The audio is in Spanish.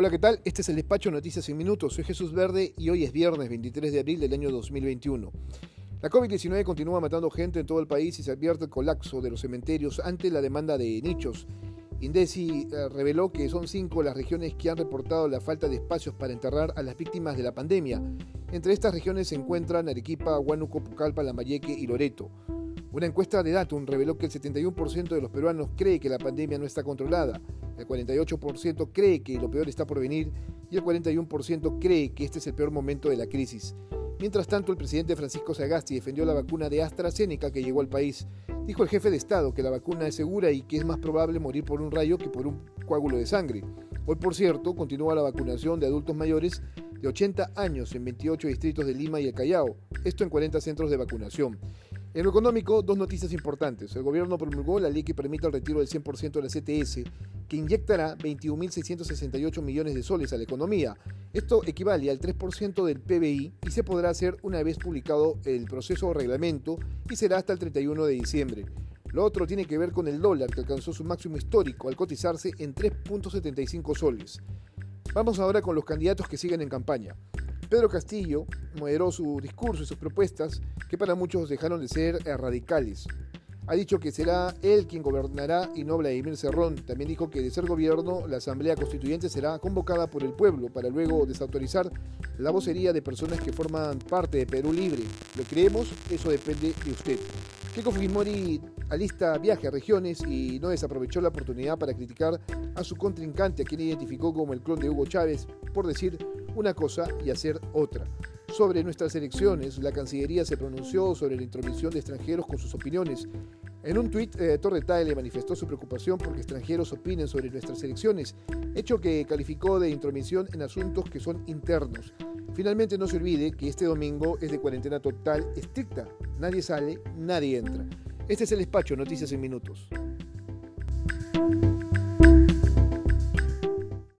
Hola, ¿qué tal? Este es el despacho Noticias en Minutos. Soy Jesús Verde y hoy es viernes 23 de abril del año 2021. La COVID-19 continúa matando gente en todo el país y se advierte el colapso de los cementerios ante la demanda de nichos. Indesi eh, reveló que son cinco las regiones que han reportado la falta de espacios para enterrar a las víctimas de la pandemia. Entre estas regiones se encuentran Arequipa, Huánuco, Pucallpa, Lambayeque y Loreto. Una encuesta de Datum reveló que el 71% de los peruanos cree que la pandemia no está controlada, el 48% cree que lo peor está por venir y el 41% cree que este es el peor momento de la crisis. Mientras tanto, el presidente Francisco Sagasti defendió la vacuna de AstraZeneca que llegó al país. Dijo el jefe de Estado que la vacuna es segura y que es más probable morir por un rayo que por un coágulo de sangre. Hoy, por cierto, continúa la vacunación de adultos mayores de 80 años en 28 distritos de Lima y el Callao, esto en 40 centros de vacunación. En lo económico, dos noticias importantes. El gobierno promulgó la ley que permite el retiro del 100% de la CTS, que inyectará 21.668 millones de soles a la economía. Esto equivale al 3% del PBI y se podrá hacer una vez publicado el proceso o reglamento y será hasta el 31 de diciembre. Lo otro tiene que ver con el dólar, que alcanzó su máximo histórico al cotizarse en 3.75 soles. Vamos ahora con los candidatos que siguen en campaña. Pedro Castillo moderó su discurso y sus propuestas, que para muchos dejaron de ser radicales. Ha dicho que será él quien gobernará y no Vladimir Cerrón. También dijo que de ser gobierno, la Asamblea Constituyente será convocada por el pueblo para luego desautorizar la vocería de personas que forman parte de Perú Libre. ¿Lo creemos? Eso depende de usted. Keiko Fujimori alista viaje a regiones y no desaprovechó la oportunidad para criticar a su contrincante, a quien identificó como el clon de Hugo Chávez, por decir una cosa y hacer otra. Sobre nuestras elecciones, la Cancillería se pronunció sobre la intromisión de extranjeros con sus opiniones. En un tuit, eh, Torre le manifestó su preocupación porque extranjeros opinen sobre nuestras elecciones, hecho que calificó de intromisión en asuntos que son internos. Finalmente, no se olvide que este domingo es de cuarentena total estricta. Nadie sale, nadie entra. Este es el despacho, Noticias en Minutos.